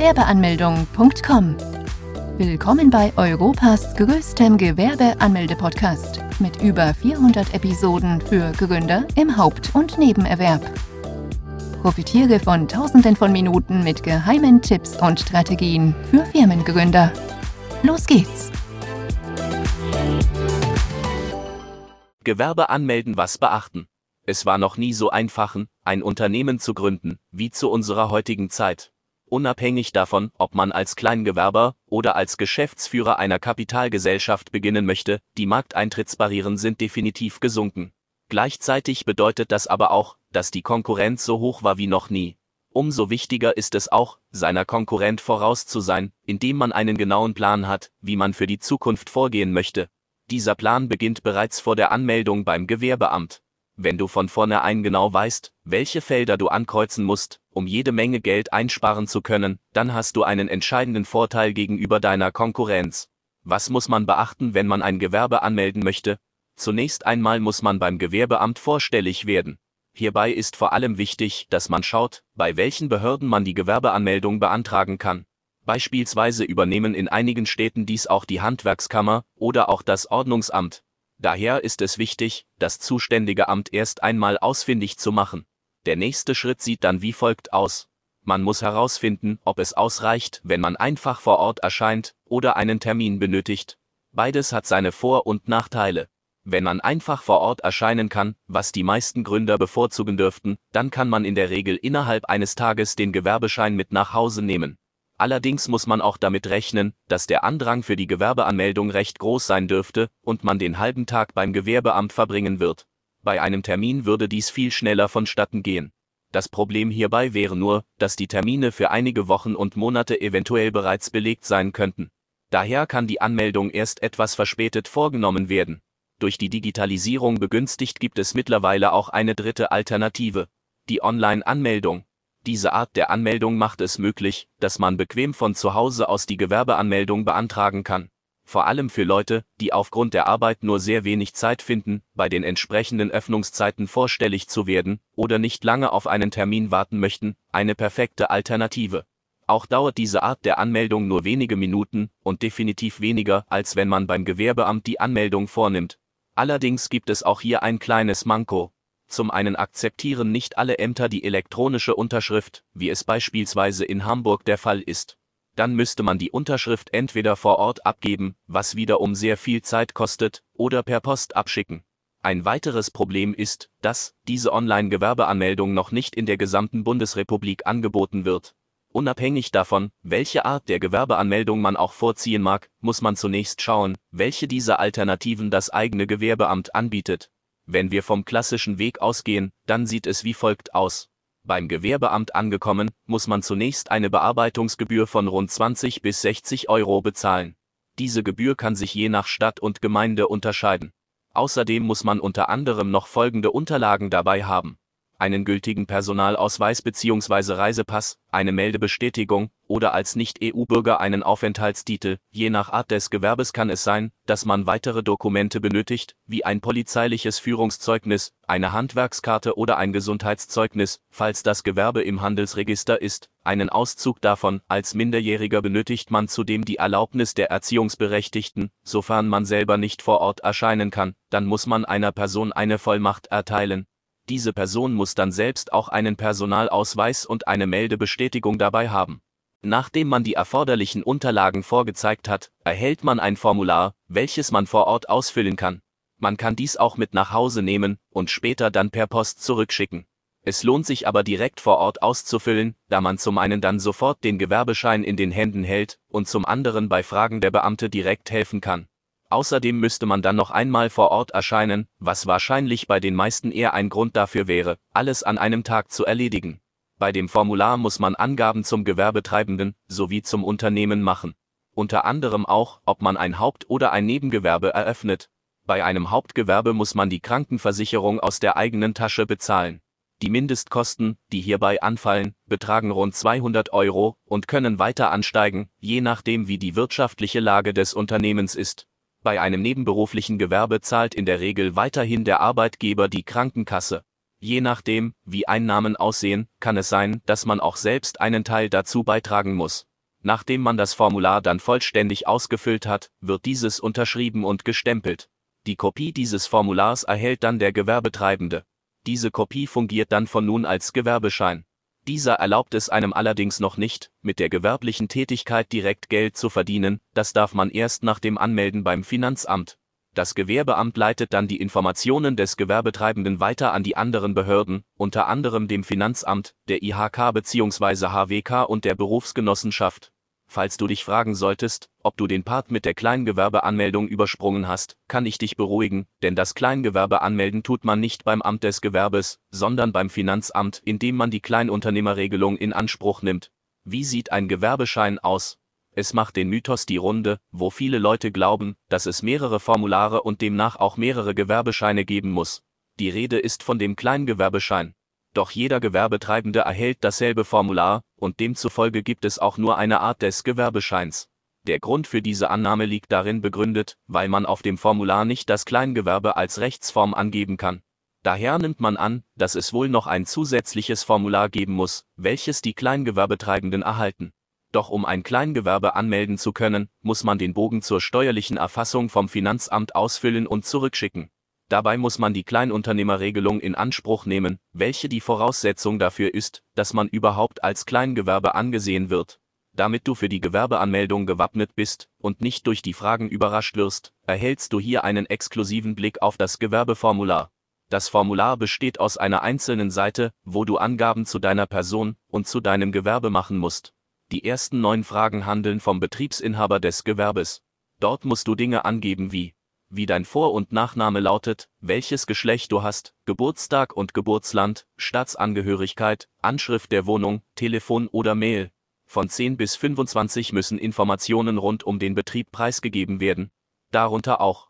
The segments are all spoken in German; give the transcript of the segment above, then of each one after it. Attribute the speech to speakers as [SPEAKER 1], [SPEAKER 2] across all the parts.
[SPEAKER 1] Gewerbeanmeldung.com. Willkommen bei Europas größtem Gewerbeanmelde-Podcast mit über 400 Episoden für Gründer im Haupt- und Nebenerwerb. Profitiere von Tausenden von Minuten mit geheimen Tipps und Strategien für Firmengründer. Los geht's!
[SPEAKER 2] Gewerbe anmelden, was beachten. Es war noch nie so einfach, ein Unternehmen zu gründen, wie zu unserer heutigen Zeit. Unabhängig davon, ob man als Kleingewerber oder als Geschäftsführer einer Kapitalgesellschaft beginnen möchte, die Markteintrittsbarrieren sind definitiv gesunken. Gleichzeitig bedeutet das aber auch, dass die Konkurrenz so hoch war wie noch nie. Umso wichtiger ist es auch, seiner Konkurrent voraus zu sein, indem man einen genauen Plan hat, wie man für die Zukunft vorgehen möchte. Dieser Plan beginnt bereits vor der Anmeldung beim Gewerbeamt. Wenn du von vornherein genau weißt, welche Felder du ankreuzen musst, um jede Menge Geld einsparen zu können, dann hast du einen entscheidenden Vorteil gegenüber deiner Konkurrenz. Was muss man beachten, wenn man ein Gewerbe anmelden möchte? Zunächst einmal muss man beim Gewerbeamt vorstellig werden. Hierbei ist vor allem wichtig, dass man schaut, bei welchen Behörden man die Gewerbeanmeldung beantragen kann. Beispielsweise übernehmen in einigen Städten dies auch die Handwerkskammer oder auch das Ordnungsamt. Daher ist es wichtig, das zuständige Amt erst einmal ausfindig zu machen. Der nächste Schritt sieht dann wie folgt aus. Man muss herausfinden, ob es ausreicht, wenn man einfach vor Ort erscheint oder einen Termin benötigt. Beides hat seine Vor- und Nachteile. Wenn man einfach vor Ort erscheinen kann, was die meisten Gründer bevorzugen dürften, dann kann man in der Regel innerhalb eines Tages den Gewerbeschein mit nach Hause nehmen. Allerdings muss man auch damit rechnen, dass der Andrang für die Gewerbeanmeldung recht groß sein dürfte und man den halben Tag beim Gewerbeamt verbringen wird. Bei einem Termin würde dies viel schneller vonstatten gehen. Das Problem hierbei wäre nur, dass die Termine für einige Wochen und Monate eventuell bereits belegt sein könnten. Daher kann die Anmeldung erst etwas verspätet vorgenommen werden. Durch die Digitalisierung begünstigt gibt es mittlerweile auch eine dritte Alternative, die Online-Anmeldung. Diese Art der Anmeldung macht es möglich, dass man bequem von zu Hause aus die Gewerbeanmeldung beantragen kann. Vor allem für Leute, die aufgrund der Arbeit nur sehr wenig Zeit finden, bei den entsprechenden Öffnungszeiten vorstellig zu werden oder nicht lange auf einen Termin warten möchten, eine perfekte Alternative. Auch dauert diese Art der Anmeldung nur wenige Minuten und definitiv weniger, als wenn man beim Gewerbeamt die Anmeldung vornimmt. Allerdings gibt es auch hier ein kleines Manko. Zum einen akzeptieren nicht alle Ämter die elektronische Unterschrift, wie es beispielsweise in Hamburg der Fall ist. Dann müsste man die Unterschrift entweder vor Ort abgeben, was wiederum sehr viel Zeit kostet, oder per Post abschicken. Ein weiteres Problem ist, dass diese Online-Gewerbeanmeldung noch nicht in der gesamten Bundesrepublik angeboten wird. Unabhängig davon, welche Art der Gewerbeanmeldung man auch vorziehen mag, muss man zunächst schauen, welche dieser Alternativen das eigene Gewerbeamt anbietet. Wenn wir vom klassischen Weg ausgehen, dann sieht es wie folgt aus. Beim Gewerbeamt angekommen, muss man zunächst eine Bearbeitungsgebühr von rund 20 bis 60 Euro bezahlen. Diese Gebühr kann sich je nach Stadt und Gemeinde unterscheiden. Außerdem muss man unter anderem noch folgende Unterlagen dabei haben einen gültigen Personalausweis bzw. Reisepass, eine Meldebestätigung oder als Nicht-EU-Bürger einen Aufenthaltstitel. Je nach Art des Gewerbes kann es sein, dass man weitere Dokumente benötigt, wie ein polizeiliches Führungszeugnis, eine Handwerkskarte oder ein Gesundheitszeugnis, falls das Gewerbe im Handelsregister ist. Einen Auszug davon, als Minderjähriger benötigt man zudem die Erlaubnis der Erziehungsberechtigten, sofern man selber nicht vor Ort erscheinen kann, dann muss man einer Person eine Vollmacht erteilen, diese Person muss dann selbst auch einen Personalausweis und eine Meldebestätigung dabei haben. Nachdem man die erforderlichen Unterlagen vorgezeigt hat, erhält man ein Formular, welches man vor Ort ausfüllen kann. Man kann dies auch mit nach Hause nehmen und später dann per Post zurückschicken. Es lohnt sich aber direkt vor Ort auszufüllen, da man zum einen dann sofort den Gewerbeschein in den Händen hält und zum anderen bei Fragen der Beamte direkt helfen kann. Außerdem müsste man dann noch einmal vor Ort erscheinen, was wahrscheinlich bei den meisten eher ein Grund dafür wäre, alles an einem Tag zu erledigen. Bei dem Formular muss man Angaben zum Gewerbetreibenden sowie zum Unternehmen machen. Unter anderem auch, ob man ein Haupt- oder ein Nebengewerbe eröffnet. Bei einem Hauptgewerbe muss man die Krankenversicherung aus der eigenen Tasche bezahlen. Die Mindestkosten, die hierbei anfallen, betragen rund 200 Euro und können weiter ansteigen, je nachdem wie die wirtschaftliche Lage des Unternehmens ist. Bei einem nebenberuflichen Gewerbe zahlt in der Regel weiterhin der Arbeitgeber die Krankenkasse. Je nachdem, wie Einnahmen aussehen, kann es sein, dass man auch selbst einen Teil dazu beitragen muss. Nachdem man das Formular dann vollständig ausgefüllt hat, wird dieses unterschrieben und gestempelt. Die Kopie dieses Formulars erhält dann der Gewerbetreibende. Diese Kopie fungiert dann von nun als Gewerbeschein. Dieser erlaubt es einem allerdings noch nicht, mit der gewerblichen Tätigkeit direkt Geld zu verdienen, das darf man erst nach dem Anmelden beim Finanzamt. Das Gewerbeamt leitet dann die Informationen des Gewerbetreibenden weiter an die anderen Behörden, unter anderem dem Finanzamt, der IHK bzw. HWK und der Berufsgenossenschaft. Falls du dich fragen solltest, ob du den Part mit der Kleingewerbeanmeldung übersprungen hast, kann ich dich beruhigen, denn das Kleingewerbe anmelden tut man nicht beim Amt des Gewerbes, sondern beim Finanzamt, indem man die Kleinunternehmerregelung in Anspruch nimmt. Wie sieht ein Gewerbeschein aus? Es macht den Mythos die Runde, wo viele Leute glauben, dass es mehrere Formulare und demnach auch mehrere Gewerbescheine geben muss. Die Rede ist von dem Kleingewerbeschein. Doch jeder Gewerbetreibende erhält dasselbe Formular, und demzufolge gibt es auch nur eine Art des Gewerbescheins. Der Grund für diese Annahme liegt darin begründet, weil man auf dem Formular nicht das Kleingewerbe als Rechtsform angeben kann. Daher nimmt man an, dass es wohl noch ein zusätzliches Formular geben muss, welches die Kleingewerbetreibenden erhalten. Doch um ein Kleingewerbe anmelden zu können, muss man den Bogen zur steuerlichen Erfassung vom Finanzamt ausfüllen und zurückschicken. Dabei muss man die Kleinunternehmerregelung in Anspruch nehmen, welche die Voraussetzung dafür ist, dass man überhaupt als Kleingewerbe angesehen wird. Damit du für die Gewerbeanmeldung gewappnet bist und nicht durch die Fragen überrascht wirst, erhältst du hier einen exklusiven Blick auf das Gewerbeformular. Das Formular besteht aus einer einzelnen Seite, wo du Angaben zu deiner Person und zu deinem Gewerbe machen musst. Die ersten neun Fragen handeln vom Betriebsinhaber des Gewerbes. Dort musst du Dinge angeben wie wie dein Vor- und Nachname lautet, welches Geschlecht du hast, Geburtstag und Geburtsland, Staatsangehörigkeit, Anschrift der Wohnung, Telefon oder Mail. Von 10 bis 25 müssen Informationen rund um den Betrieb preisgegeben werden. Darunter auch,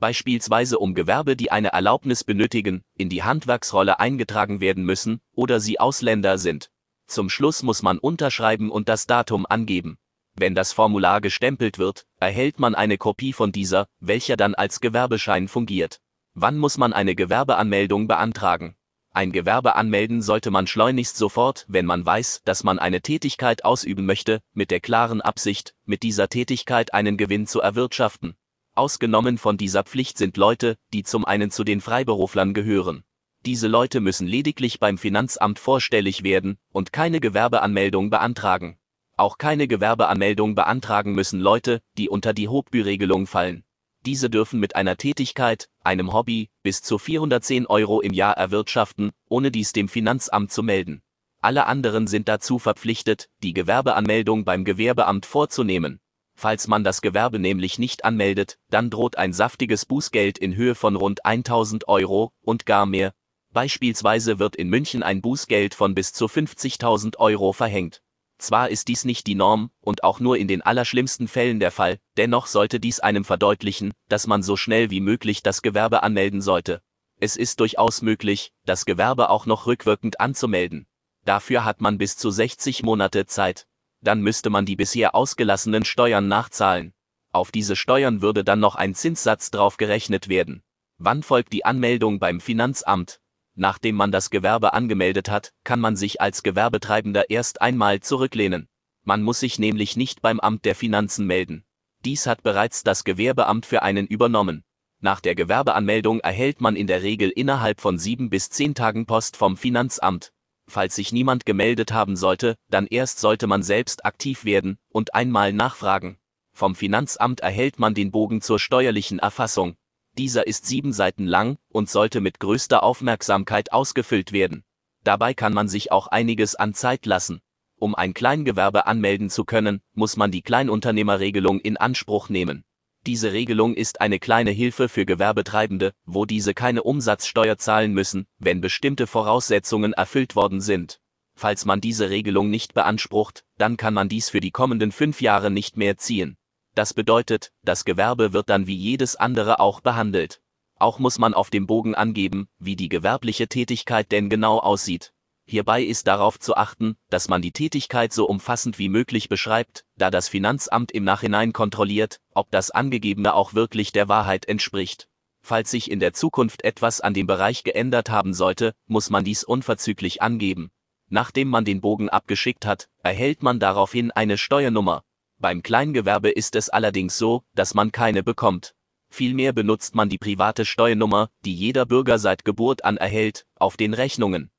[SPEAKER 2] Beispielsweise um Gewerbe, die eine Erlaubnis benötigen, in die Handwerksrolle eingetragen werden müssen oder sie Ausländer sind. Zum Schluss muss man unterschreiben und das Datum angeben. Wenn das Formular gestempelt wird, erhält man eine Kopie von dieser, welcher dann als Gewerbeschein fungiert. Wann muss man eine Gewerbeanmeldung beantragen? Ein Gewerbe anmelden sollte man schleunigst sofort, wenn man weiß, dass man eine Tätigkeit ausüben möchte, mit der klaren Absicht, mit dieser Tätigkeit einen Gewinn zu erwirtschaften. Ausgenommen von dieser Pflicht sind Leute, die zum einen zu den Freiberuflern gehören. Diese Leute müssen lediglich beim Finanzamt vorstellig werden und keine Gewerbeanmeldung beantragen. Auch keine Gewerbeanmeldung beantragen müssen Leute, die unter die Hochbüregelung fallen. Diese dürfen mit einer Tätigkeit, einem Hobby, bis zu 410 Euro im Jahr erwirtschaften, ohne dies dem Finanzamt zu melden. Alle anderen sind dazu verpflichtet, die Gewerbeanmeldung beim Gewerbeamt vorzunehmen. Falls man das Gewerbe nämlich nicht anmeldet, dann droht ein saftiges Bußgeld in Höhe von rund 1000 Euro und gar mehr. Beispielsweise wird in München ein Bußgeld von bis zu 50.000 Euro verhängt. Zwar ist dies nicht die Norm und auch nur in den allerschlimmsten Fällen der Fall, dennoch sollte dies einem verdeutlichen, dass man so schnell wie möglich das Gewerbe anmelden sollte. Es ist durchaus möglich, das Gewerbe auch noch rückwirkend anzumelden. Dafür hat man bis zu 60 Monate Zeit. Dann müsste man die bisher ausgelassenen Steuern nachzahlen. Auf diese Steuern würde dann noch ein Zinssatz drauf gerechnet werden. Wann folgt die Anmeldung beim Finanzamt? Nachdem man das Gewerbe angemeldet hat, kann man sich als Gewerbetreibender erst einmal zurücklehnen. Man muss sich nämlich nicht beim Amt der Finanzen melden. Dies hat bereits das Gewerbeamt für einen übernommen. Nach der Gewerbeanmeldung erhält man in der Regel innerhalb von sieben bis zehn Tagen Post vom Finanzamt. Falls sich niemand gemeldet haben sollte, dann erst sollte man selbst aktiv werden und einmal nachfragen. Vom Finanzamt erhält man den Bogen zur steuerlichen Erfassung. Dieser ist sieben Seiten lang und sollte mit größter Aufmerksamkeit ausgefüllt werden. Dabei kann man sich auch einiges an Zeit lassen. Um ein Kleingewerbe anmelden zu können, muss man die Kleinunternehmerregelung in Anspruch nehmen. Diese Regelung ist eine kleine Hilfe für Gewerbetreibende, wo diese keine Umsatzsteuer zahlen müssen, wenn bestimmte Voraussetzungen erfüllt worden sind. Falls man diese Regelung nicht beansprucht, dann kann man dies für die kommenden fünf Jahre nicht mehr ziehen. Das bedeutet, das Gewerbe wird dann wie jedes andere auch behandelt. Auch muss man auf dem Bogen angeben, wie die gewerbliche Tätigkeit denn genau aussieht. Hierbei ist darauf zu achten, dass man die Tätigkeit so umfassend wie möglich beschreibt, da das Finanzamt im Nachhinein kontrolliert, ob das Angegebene auch wirklich der Wahrheit entspricht. Falls sich in der Zukunft etwas an dem Bereich geändert haben sollte, muss man dies unverzüglich angeben. Nachdem man den Bogen abgeschickt hat, erhält man daraufhin eine Steuernummer. Beim Kleingewerbe ist es allerdings so, dass man keine bekommt. Vielmehr benutzt man die private Steuernummer, die jeder Bürger seit Geburt an erhält, auf den Rechnungen.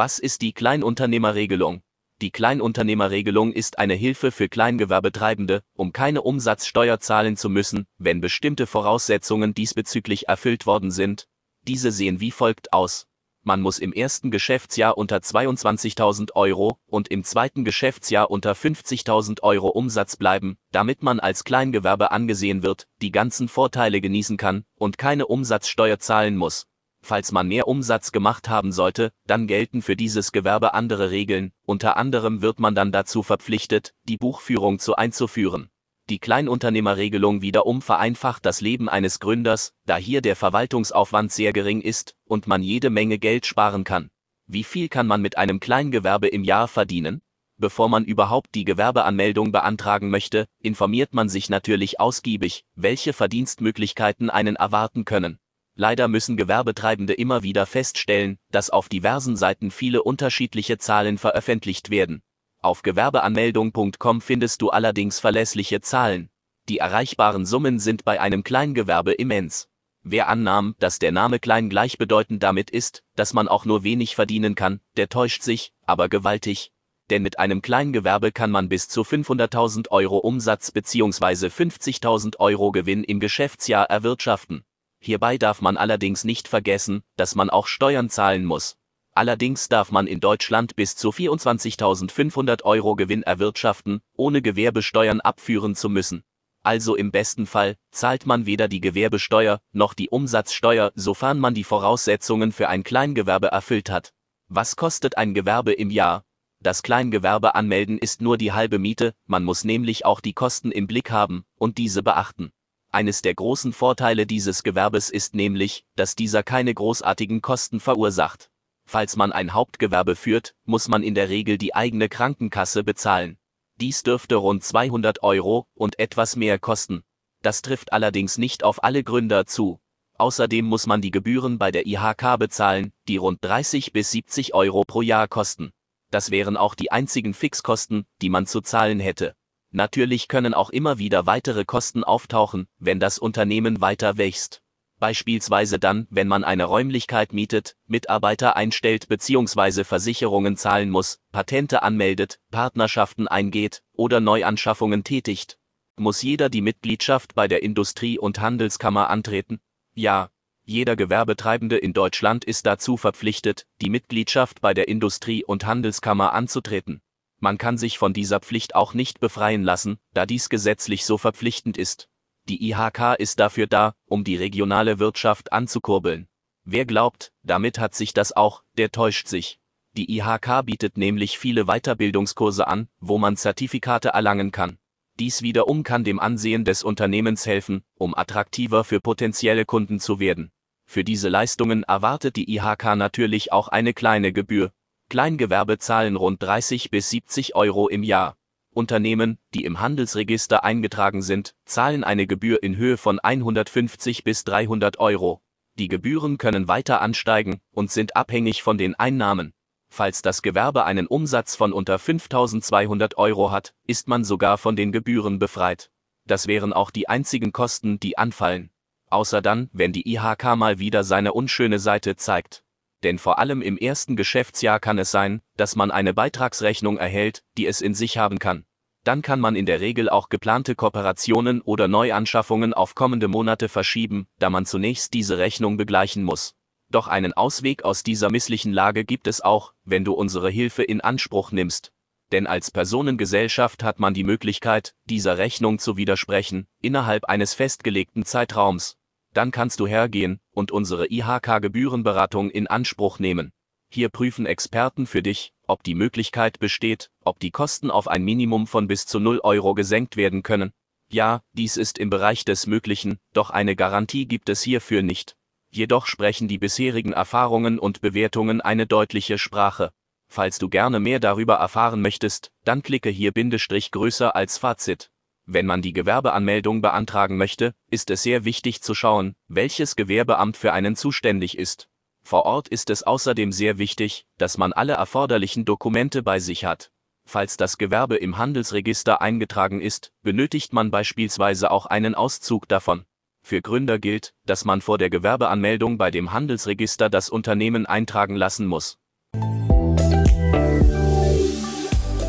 [SPEAKER 2] Was ist die Kleinunternehmerregelung? Die Kleinunternehmerregelung ist eine Hilfe für Kleingewerbetreibende, um keine Umsatzsteuer zahlen zu müssen, wenn bestimmte Voraussetzungen diesbezüglich erfüllt worden sind. Diese sehen wie folgt aus. Man muss im ersten Geschäftsjahr unter 22.000 Euro und im zweiten Geschäftsjahr unter 50.000 Euro Umsatz bleiben, damit man als Kleingewerbe angesehen wird, die ganzen Vorteile genießen kann und keine Umsatzsteuer zahlen muss. Falls man mehr Umsatz gemacht haben sollte, dann gelten für dieses Gewerbe andere Regeln, unter anderem wird man dann dazu verpflichtet, die Buchführung zu einzuführen. Die Kleinunternehmerregelung wiederum vereinfacht das Leben eines Gründers, da hier der Verwaltungsaufwand sehr gering ist und man jede Menge Geld sparen kann. Wie viel kann man mit einem Kleingewerbe im Jahr verdienen? Bevor man überhaupt die Gewerbeanmeldung beantragen möchte, informiert man sich natürlich ausgiebig, welche Verdienstmöglichkeiten einen erwarten können. Leider müssen Gewerbetreibende immer wieder feststellen, dass auf diversen Seiten viele unterschiedliche Zahlen veröffentlicht werden. Auf gewerbeanmeldung.com findest du allerdings verlässliche Zahlen. Die erreichbaren Summen sind bei einem Kleingewerbe immens. Wer annahm, dass der Name klein gleichbedeutend damit ist, dass man auch nur wenig verdienen kann, der täuscht sich, aber gewaltig. Denn mit einem Kleingewerbe kann man bis zu 500.000 Euro Umsatz bzw. 50.000 Euro Gewinn im Geschäftsjahr erwirtschaften. Hierbei darf man allerdings nicht vergessen, dass man auch Steuern zahlen muss. Allerdings darf man in Deutschland bis zu 24.500 Euro Gewinn erwirtschaften, ohne Gewerbesteuern abführen zu müssen. Also im besten Fall zahlt man weder die Gewerbesteuer noch die Umsatzsteuer, sofern man die Voraussetzungen für ein Kleingewerbe erfüllt hat. Was kostet ein Gewerbe im Jahr? Das Kleingewerbe anmelden ist nur die halbe Miete, man muss nämlich auch die Kosten im Blick haben und diese beachten. Eines der großen Vorteile dieses Gewerbes ist nämlich, dass dieser keine großartigen Kosten verursacht. Falls man ein Hauptgewerbe führt, muss man in der Regel die eigene Krankenkasse bezahlen. Dies dürfte rund 200 Euro und etwas mehr kosten. Das trifft allerdings nicht auf alle Gründer zu. Außerdem muss man die Gebühren bei der IHK bezahlen, die rund 30 bis 70 Euro pro Jahr kosten. Das wären auch die einzigen Fixkosten, die man zu zahlen hätte. Natürlich können auch immer wieder weitere Kosten auftauchen, wenn das Unternehmen weiter wächst. Beispielsweise dann, wenn man eine Räumlichkeit mietet, Mitarbeiter einstellt bzw. Versicherungen zahlen muss, Patente anmeldet, Partnerschaften eingeht oder Neuanschaffungen tätigt. Muss jeder die Mitgliedschaft bei der Industrie- und Handelskammer antreten? Ja, jeder Gewerbetreibende in Deutschland ist dazu verpflichtet, die Mitgliedschaft bei der Industrie- und Handelskammer anzutreten. Man kann sich von dieser Pflicht auch nicht befreien lassen, da dies gesetzlich so verpflichtend ist. Die IHK ist dafür da, um die regionale Wirtschaft anzukurbeln. Wer glaubt, damit hat sich das auch, der täuscht sich. Die IHK bietet nämlich viele Weiterbildungskurse an, wo man Zertifikate erlangen kann. Dies wiederum kann dem Ansehen des Unternehmens helfen, um attraktiver für potenzielle Kunden zu werden. Für diese Leistungen erwartet die IHK natürlich auch eine kleine Gebühr, Kleingewerbe zahlen rund 30 bis 70 Euro im Jahr. Unternehmen, die im Handelsregister eingetragen sind, zahlen eine Gebühr in Höhe von 150 bis 300 Euro. Die Gebühren können weiter ansteigen und sind abhängig von den Einnahmen. Falls das Gewerbe einen Umsatz von unter 5200 Euro hat, ist man sogar von den Gebühren befreit. Das wären auch die einzigen Kosten, die anfallen. Außer dann, wenn die IHK mal wieder seine unschöne Seite zeigt denn vor allem im ersten Geschäftsjahr kann es sein, dass man eine Beitragsrechnung erhält, die es in sich haben kann. Dann kann man in der Regel auch geplante Kooperationen oder Neuanschaffungen auf kommende Monate verschieben, da man zunächst diese Rechnung begleichen muss. Doch einen Ausweg aus dieser misslichen Lage gibt es auch, wenn du unsere Hilfe in Anspruch nimmst. Denn als Personengesellschaft hat man die Möglichkeit, dieser Rechnung zu widersprechen, innerhalb eines festgelegten Zeitraums, dann kannst du hergehen und unsere IHK-Gebührenberatung in Anspruch nehmen. Hier prüfen Experten für dich, ob die Möglichkeit besteht, ob die Kosten auf ein Minimum von bis zu 0 Euro gesenkt werden können. Ja, dies ist im Bereich des Möglichen, doch eine Garantie gibt es hierfür nicht. Jedoch sprechen die bisherigen Erfahrungen und Bewertungen eine deutliche Sprache. Falls du gerne mehr darüber erfahren möchtest, dann klicke hier Bindestrich größer als Fazit. Wenn man die Gewerbeanmeldung beantragen möchte, ist es sehr wichtig zu schauen, welches Gewerbeamt für einen zuständig ist. Vor Ort ist es außerdem sehr wichtig, dass man alle erforderlichen Dokumente bei sich hat. Falls das Gewerbe im Handelsregister eingetragen ist, benötigt man beispielsweise auch einen Auszug davon. Für Gründer gilt, dass man vor der Gewerbeanmeldung bei dem Handelsregister das Unternehmen eintragen lassen muss.